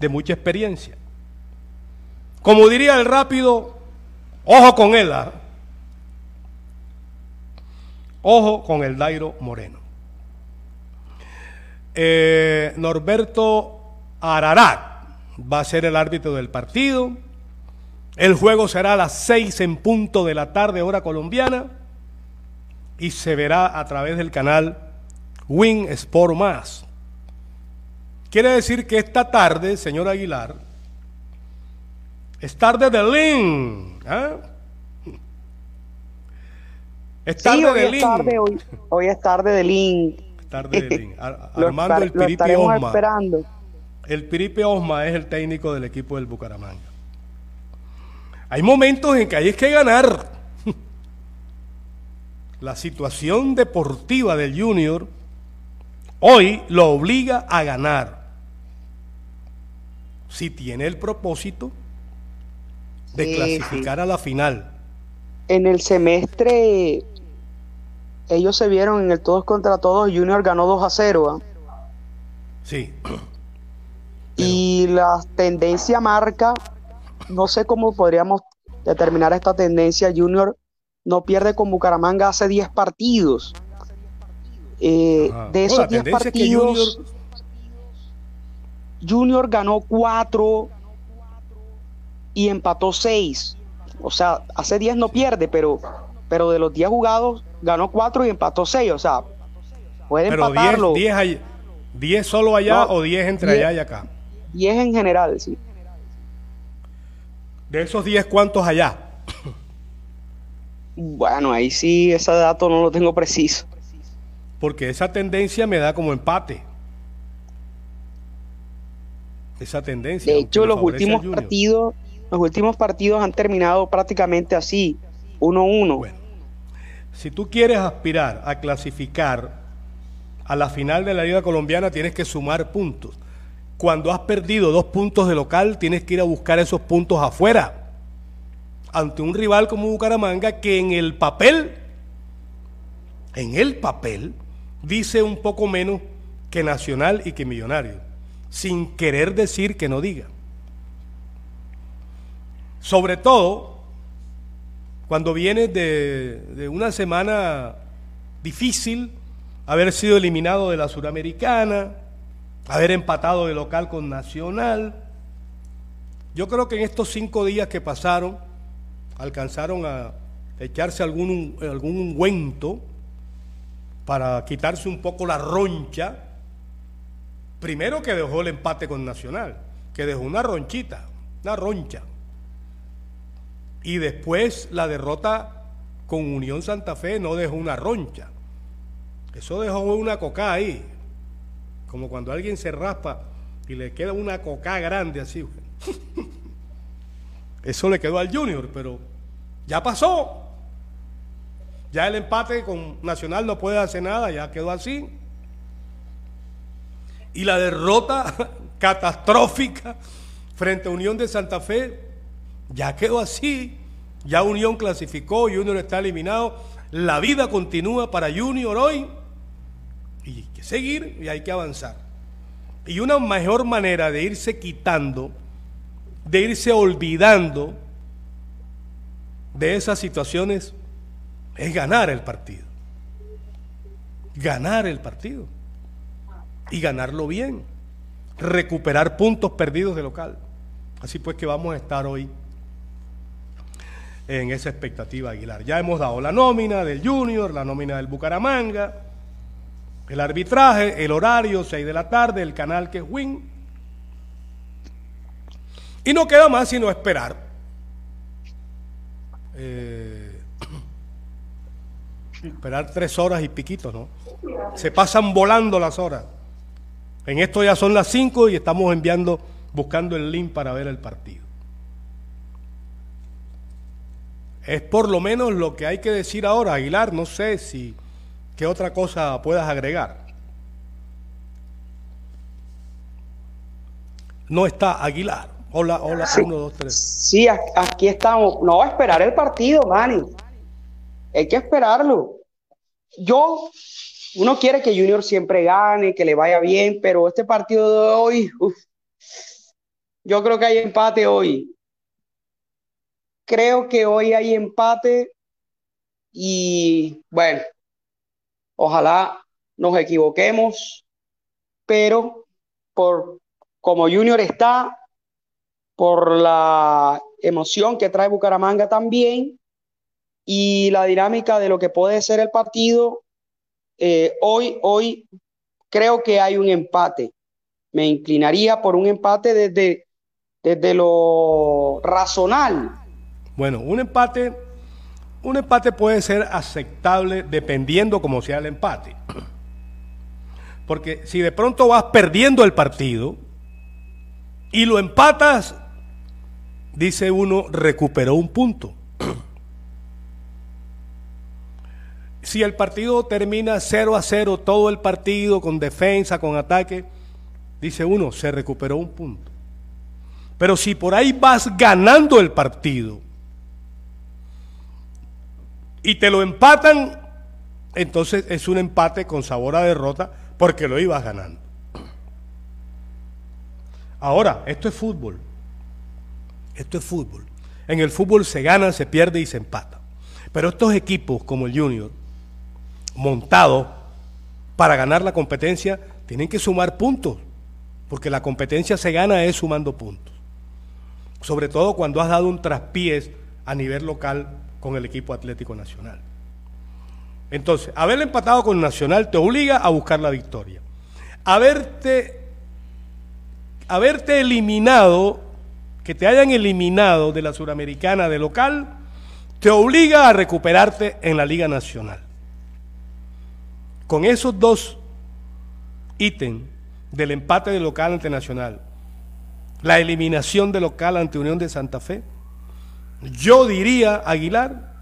de mucha experiencia. Como diría el rápido, ojo con él, ¿ah? ojo con el Dairo Moreno. Eh, Norberto Ararat va a ser el árbitro del partido. El juego será a las seis en punto de la tarde, hora colombiana, y se verá a través del canal Win Sport Más. Quiere decir que esta tarde, señor Aguilar, es tarde de Lin. ¿ah? Es tarde Sí, hoy de es Lin. tarde, hoy, hoy es tarde de Link. Tarde de Lin. Ar- Armando estar- el Piripi Osma. esperando. El Piripe Osma es el técnico del equipo del Bucaramanga. Hay momentos en que hay que ganar. La situación deportiva del Junior hoy lo obliga a ganar. Si tiene el propósito de Sí, clasificar a la final. En el semestre, ellos se vieron en el todos contra todos. Junior ganó 2 a 0. ¿ah? Sí. Y la tendencia marca, no sé cómo podríamos determinar esta tendencia. Junior no pierde con Bucaramanga hace 10 partidos. Eh, Ajá. de No, esos la 10 tendencia es que partidos, Junior ganó cuatro y empató seis. O sea, hace 10 no pierde, pero, pero de los 10 jugados ganó cuatro y empató seis. O sea, puede Pero empatarlo. 10, 10, solo allá No, o 10 entre 10. allá y acá. 10 en general, sí. De esos 10, ¿cuántos allá? Bueno, ahí sí, ese dato no lo tengo preciso. Porque esa tendencia me da como empate. Esa tendencia. De hecho, los últimos partidos, los últimos partidos han terminado prácticamente así, 1-1. Si tú quieres aspirar a clasificar a la final de la Liga Colombiana, tienes que sumar puntos. Cuando has perdido dos puntos de local, tienes que ir a buscar esos puntos afuera. Ante un rival como Bucaramanga, que en el papel, en el papel, dice un poco menos que Nacional y que Millonario, sin querer decir que no diga. Sobre todo, cuando vienes de, de una semana difícil, haber sido eliminado de la Suramericana, haber empatado de local con Nacional. Yo creo que en estos cinco días que pasaron, alcanzaron a echarse algún, algún ungüento para quitarse un poco la roncha. Primero que dejó el empate con Nacional, que dejó una ronchita, una roncha. Y después la derrota con Unión Santa Fe no dejó una roncha. Eso dejó una coca ahí. Como cuando alguien se raspa y le queda una coca grande así. Eso le quedó al Junior, pero ya pasó. Ya el empate con Nacional no puede hacer nada, ya quedó así. Y la derrota catastrófica frente a Unión de Santa Fe ya quedó así. Ya Unión clasificó, Junior está eliminado. La vida continúa para Junior hoy. Y hay que seguir y hay que avanzar. Y una mejor manera de irse quitando, de irse olvidando de esas situaciones es ganar el partido. Ganar el partido. Y ganarlo bien. Recuperar puntos perdidos de local. Así pues que vamos a estar hoy en esa expectativa Aguilar. Ya hemos dado la nómina del Junior, la nómina del Bucaramanga, el arbitraje, el horario, 6 de la tarde, el canal que es Win. Y no queda más sino esperar. Eh, esperar tres horas y piquitos, ¿no? Se pasan volando las horas. En esto ya son las 5 y estamos enviando, buscando el link para ver el partido. Es por lo menos lo que hay que decir ahora, Aguilar. No sé si qué otra cosa puedas agregar. No está Aguilar. Hola, hola, Sí. uno, dos, tres. Sí, aquí estamos. No, a esperar el partido, Manny. Hay que esperarlo. Yo, uno quiere que Junior siempre gane, que le vaya bien, pero este partido de hoy, uf, yo creo que hay empate hoy. Creo que hoy hay empate y bueno, ojalá nos equivoquemos, pero por como Junior está, por la emoción que trae Bucaramanga también y la dinámica de lo que puede ser el partido, eh, hoy, hoy creo que hay un empate. Me inclinaría por un empate desde, desde lo razonal. Bueno, un empate, un empate puede ser aceptable dependiendo cómo sea el empate. Porque si de pronto vas perdiendo el partido y lo empatas, dice uno, recuperó un punto. Si el partido termina 0 a 0, todo el partido con defensa, con ataque, dice uno, se recuperó un punto. Pero si por ahí vas ganando el partido y te lo empatan, entonces es un empate con sabor a derrota porque lo ibas ganando. Ahora, esto es fútbol. Esto es fútbol. En el fútbol se gana, se pierde y se empata. Pero estos equipos como el Junior, montados para ganar la competencia, tienen que sumar puntos. porque la competencia se gana es sumando puntos. Sobre todo cuando has dado un traspiés a nivel local con el equipo Atlético Nacional. Entonces, haber empatado con Nacional te obliga a buscar la victoria. Haberte, haberte eliminado, que te hayan eliminado de la Suramericana de local, te obliga a recuperarte en la Liga Nacional. Con esos dos ítems del empate de local ante Nacional, la eliminación de local ante Unión de Santa Fe, yo diría, Aguilar,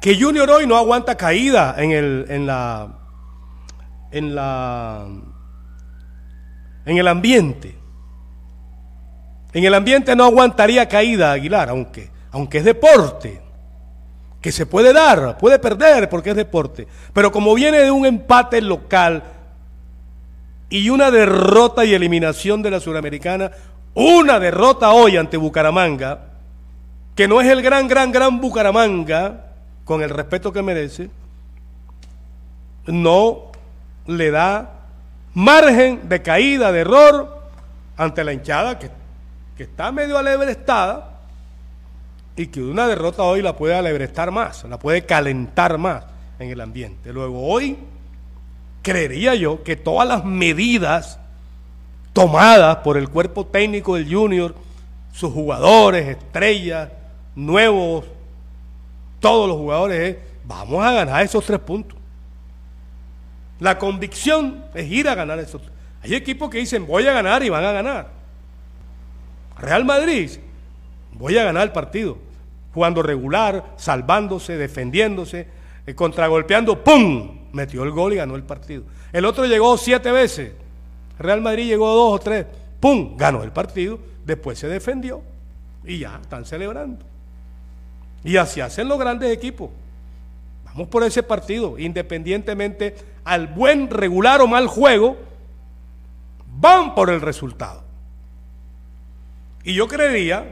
que Junior hoy no aguanta caída en, el, en la en la en el ambiente. En el ambiente no aguantaría caída Aguilar, aunque aunque es deporte, que se puede dar, puede perder porque es deporte, pero como viene de un empate local y una derrota y eliminación de la Suramericana, una derrota hoy ante Bucaramanga, que no es el gran, gran, gran Bucaramanga, con el respeto que merece, no le da margen de caída, de error ante la hinchada que, que está medio alebrestada y que una derrota hoy la puede alebrestar más, la puede calentar más en el ambiente. Luego hoy creería yo que todas las medidas tomadas por el cuerpo técnico del Junior, sus jugadores, estrellas, nuevos, todos los jugadores, es, vamos a ganar esos tres puntos. La convicción es ir a ganar esos. Hay equipos que dicen voy a ganar y van a ganar. Real Madrid, voy a ganar el partido jugando regular, salvándose, defendiéndose, eh, contragolpeando, ¡pum! Metió el gol y ganó el partido. El otro llegó siete veces. Real Madrid llegó dos o tres, ¡pum! Ganó el partido. Después se defendió y ya están celebrando. Y así hacen los grandes equipos. Vamos por ese partido, independientemente al buen, regular o mal juego, van por el resultado. Y yo creería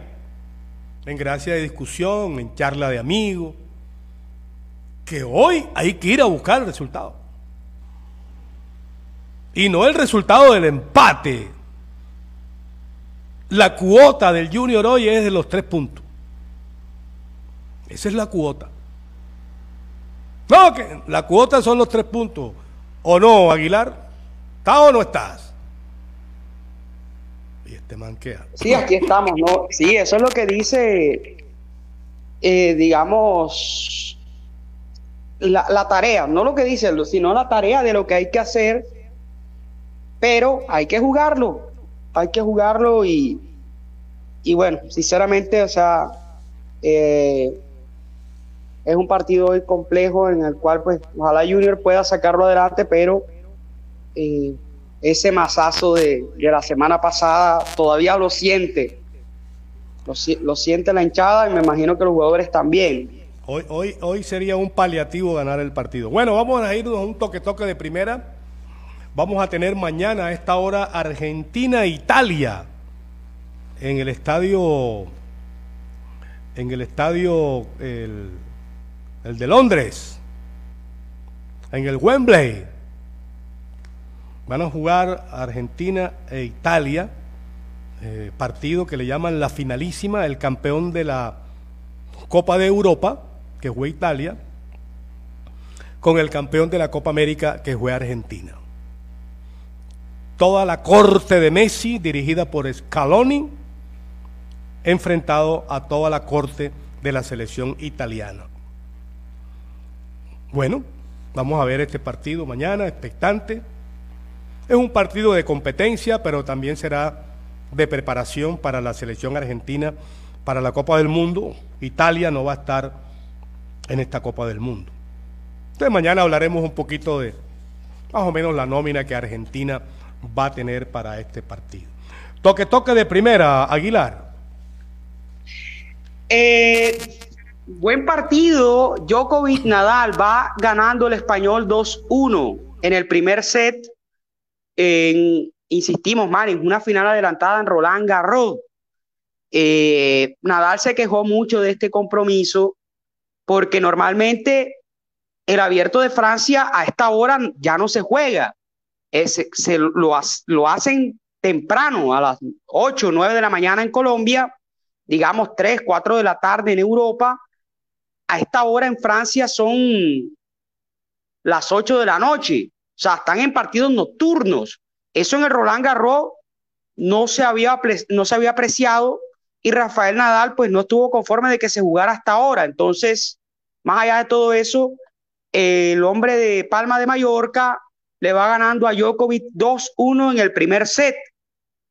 en gracia de discusión, en charla de amigos, que hoy hay que ir a buscar el resultado. Y no el resultado del empate. La cuota del Junior hoy es de los tres puntos. Esa es la cuota. No, que la cuota son los tres puntos. ¿O no, Aguilar? ¿Estás o no estás? te manquea. Sí, aquí estamos, ¿no? Sí, eso es lo que dice, eh, digamos, la, tarea, no lo que dice, sino la tarea de lo que hay que hacer, pero hay que jugarlo, hay que jugarlo y, y bueno, sinceramente, o sea, eh, es un partido hoy complejo en el cual, pues, ojalá Junior pueda sacarlo adelante, pero eh, ese masazo de, la semana pasada todavía lo siente. Lo, siente la hinchada y me imagino que los jugadores también. Hoy, hoy, hoy sería un paliativo ganar el partido. Bueno, vamos a irnos a un toque-toque de primera. Vamos a tener mañana a esta hora Argentina-Italia en el estadio, en el estadio, el de Londres, en el Wembley. Van a jugar Argentina e Italia, eh, partido que le llaman la finalísima, el campeón de la Copa de Europa, que fue Italia, con el campeón de la Copa América, que fue Argentina. Toda la corte de Messi, dirigida por Scaloni, enfrentado a toda la corte de la selección italiana. Bueno, vamos a ver este partido mañana, expectante. Es un partido de competencia, pero también será de preparación para la selección argentina para la Copa del Mundo. Italia no va a estar en esta Copa del Mundo. Entonces mañana hablaremos un poquito de más o menos la nómina que Argentina va a tener para este partido. Toque, toque de primera, Aguilar. Eh, buen partido. Djokovic Nadal va ganando el español 2-1 en el primer set insistimos, man, en una final adelantada en Roland Garros. Eh, Nadal se quejó mucho de este compromiso porque normalmente el abierto de Francia a esta hora ya no se juega. se lo, lo hacen temprano, a las 8 o 9 de la mañana en Colombia, digamos 3, 4 de la tarde en Europa. A esta hora en Francia son las 8 de la noche. O sea, están en partidos nocturnos. Eso en el Roland Garros no se había, no se había apreciado y Rafael Nadal pues no estuvo conforme de que se jugara hasta ahora. Entonces, más allá de todo eso, el hombre de Palma de Mallorca le va ganando a Djokovic 2-1 en el primer set.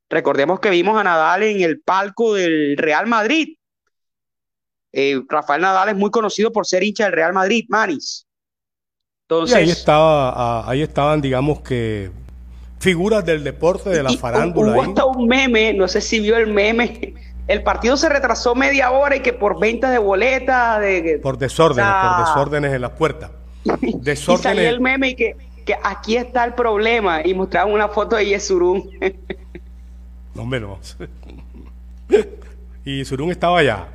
Recordemos que vimos a Nadal en el palco del Real Madrid. Eh, Rafael Nadal es muy conocido por ser hincha del Real Madrid, Manis. Entonces, ahí, estaba, ah, ahí estaban, digamos que, figuras del deporte, de la farándula. Hubo hasta un meme, no sé si vio el meme. El partido se retrasó media hora y que por venta de boletas. De, por desórdenes, por desórdenes en las puertas. Desórdenes. y el meme y que, que aquí está el problema. Y mostraban una foto de Yesurún. no menos. y Yesurún estaba allá.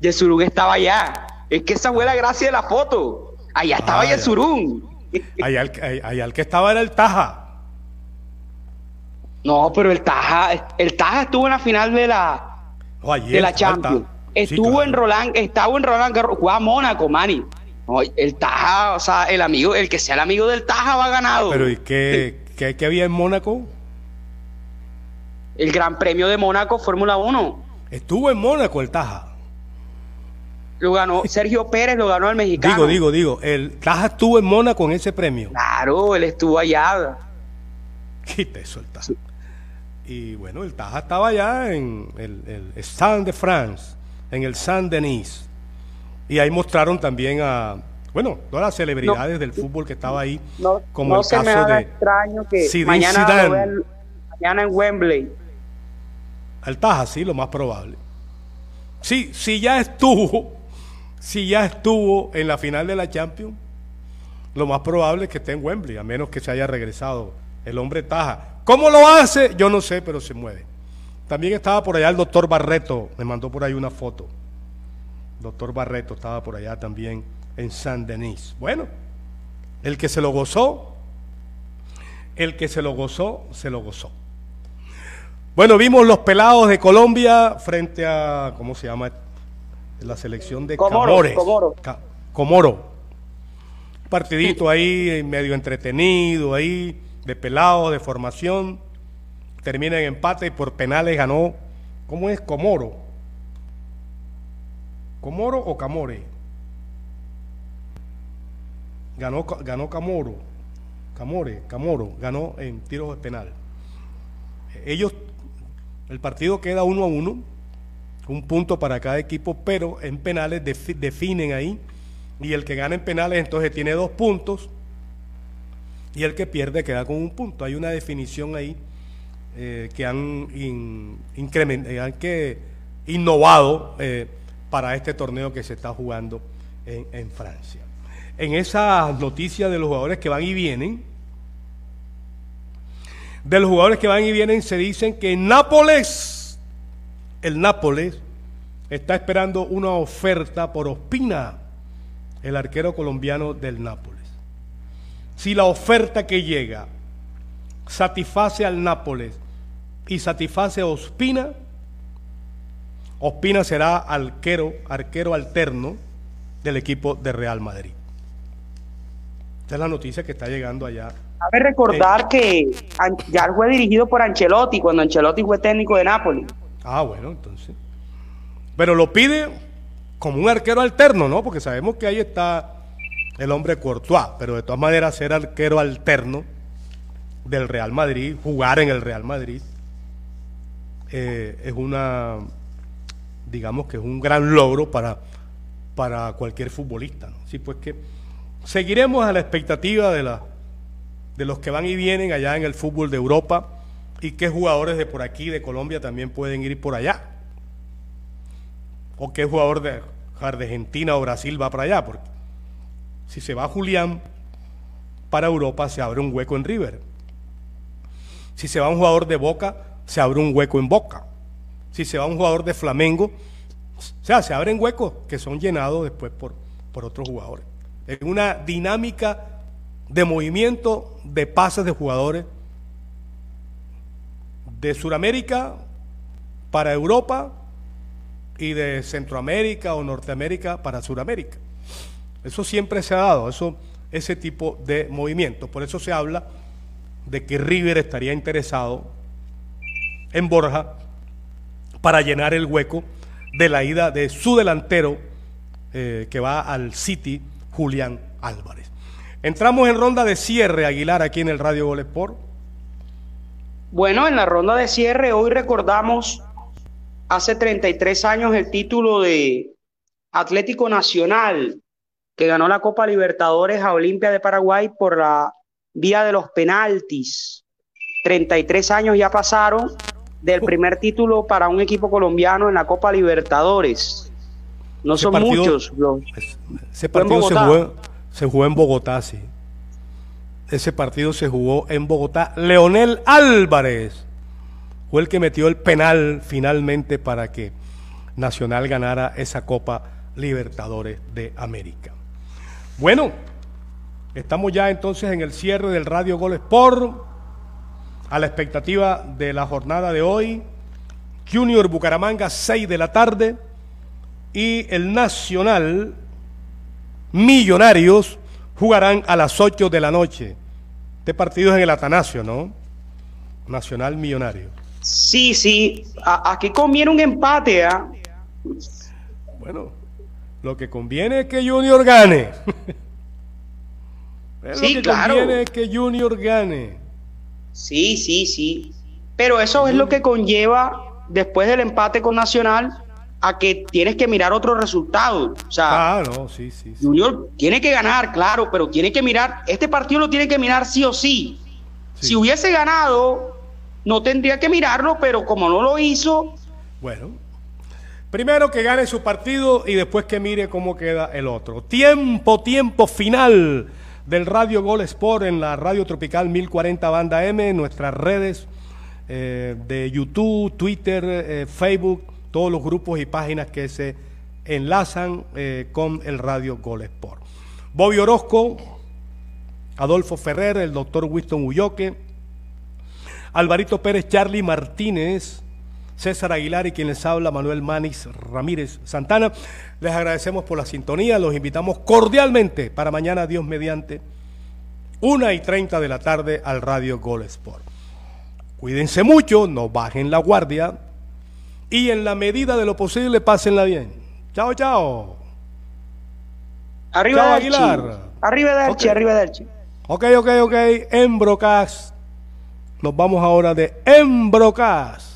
Yesurún estaba allá. Es que esa fue la gracia de la foto. Allá estaba ah, Yesurún. Allá el, que estaba era el Taja. No, pero el Taja, el Taja estuvo en la final de la, de la Champions. Estuvo en Roland, estaba en Roland Garros, jugaba Mónaco, Mani. el Taja, o sea, el amigo, el que sea el amigo del Taja va ganado. Pero ¿y qué, qué, había en Mónaco? El Gran Premio de Mónaco, Fórmula 1. Estuvo en Mónaco el Taja. Lo ganó Sergio Pérez, lo ganó el mexicano. Digo, digo, digo, el Taja estuvo en Mónaco en ese premio. Claro, él estuvo allá. Quita eso el Taja. Y bueno, el Taja estaba allá en el, el Stand de France, en el Saint Denis. Y ahí mostraron también a, bueno, todas las celebridades del fútbol que estaba ahí, como el caso de extraño que mañana, mañana en Wembley. Al Taja, sí, lo más probable. Sí, si ya estuvo si ya estuvo en la final de la Champions, lo más probable es que esté en Wembley, a menos que se haya regresado el hombre Taja. ¿Cómo lo hace? Yo no sé, pero se mueve. También estaba por allá el doctor Barreto, me mandó por ahí una foto. Doctor Barreto estaba por allá también en San Denis. Bueno, el que se lo gozó, el que se lo gozó, se lo gozó. Bueno, vimos los pelados de Colombia frente a, ¿cómo se llama? La selección de Comores. Comoro. Partidito ahí medio entretenido, ahí de pelado, de formación. Termina en empate y por penales ganó. ¿Cómo es? Comoro. ¿Comoro o Camore? Ganó, ganó Camoro. Camore, Camoro, ganó en tiros de penal. Ellos, el partido queda uno a uno un punto para cada equipo, pero en penales definen ahí. Y el que gana en penales entonces tiene dos puntos y el que pierde queda con un punto. Hay una definición ahí eh, que han, incrementado, que innovado eh, para este torneo que se está jugando en, Francia. En esa noticia de los jugadores que van y vienen, de los jugadores que van y vienen, se dicen que Nápoles el Nápoles está esperando una oferta por Ospina, el arquero colombiano del Nápoles. Si la oferta que llega satisface al Nápoles y satisface a Ospina, Ospina será arquero, arquero alterno del equipo de Real Madrid. Esta es la noticia que está llegando allá. Cabe recordar que ya fue dirigido por Ancelotti cuando Ancelotti fue técnico de Nápoles. Ah, bueno, entonces. Pero lo pide como un arquero alterno, ¿no? Porque sabemos que ahí está el hombre Courtois, pero de todas maneras ser arquero alterno del Real Madrid, jugar en el Real Madrid, eh, es una, digamos que es un gran logro para, para cualquier futbolista. ¿no? Sí, pues que seguiremos a la expectativa de, la, de los que van y vienen allá en el fútbol de Europa y qué jugadores de por aquí, de Colombia, también pueden ir por allá. O qué jugador de Argentina o Brasil va para allá. Porque si se va Julián para Europa, se abre un hueco en River. Si se va un jugador de Boca, se abre un hueco en Boca. Si se va un jugador de Flamengo, o sea, se abren huecos que son llenados después por, por otros jugadores. Es una dinámica de movimiento de pases de jugadores de Sudamérica para Europa y de Centroamérica o Norteamérica para Sudamérica. Eso siempre se ha dado, eso, ese tipo de movimiento. Por eso se habla de que River estaría interesado en Borja para llenar el hueco de la ida de su delantero eh, que va al City, Julián Álvarez. Entramos en ronda de cierre, Aguilar, aquí en el Radio Gol Sport. Bueno, en la ronda de cierre hoy recordamos hace 33 años el título de Atlético Nacional que ganó la Copa Libertadores a Olimpia de Paraguay por la vía de los penaltis. 33 años ya pasaron del primer título para un equipo colombiano en la Copa Libertadores. No son muchos. ese partido se jugó, se jugó en Bogotá, sí. Ese partido se jugó en Bogotá. Leonel Álvarez fue el que metió el penal finalmente para que Nacional ganara esa Copa Libertadores de América. Bueno, estamos ya entonces en el cierre del Radio Gol Sport, a la expectativa de la jornada de hoy. Junior Bucaramanga, 6 de la tarde, y el Nacional Millonarios jugarán a las 8 de la noche. Este partido es en el Atanasio, ¿no? Nacional Millonario. Sí, sí. Aquí conviene un empate, ¿ah? Bueno, lo que conviene es que Junior gane. sí, lo que conviene es que Junior gane. Sí, sí, sí. Pero eso es lo que conlleva después del empate con Nacional a que tienes que mirar otro resultado. O sea, no, sí, sí, Junior tiene que ganar, claro, pero tiene que mirar, este partido lo tiene que mirar sí o sí. Si hubiese ganado, no tendría que mirarlo, pero como no lo hizo. Bueno, primero que gane su partido y después que mire cómo queda el otro. Tiempo, tiempo final del Radio Gol Sport en la Radio Tropical 1040 Banda M, en nuestras redes eh, de YouTube, Twitter, eh, Facebook todos los grupos y páginas que se enlazan eh, con el Radio Gol Sport. Bobby Orozco, Adolfo Ferrer, el doctor Winston Ulloque, Alvarito Pérez, Charlie Martínez, César Aguilar y quien les habla, Manuel Manis Ramírez Santana. Les agradecemos por la sintonía, los invitamos cordialmente para mañana, Dios mediante, una y treinta de la tarde al Radio Gol Sport. Cuídense mucho, no bajen la guardia, y en la medida de lo posible pásenla bien. Chao, chao. Arriba chao, Aguilar. Arriba de Archie, arriba de Archie. Ok, ok, ok. Embrocas. Nos vamos ahora de Embrocas.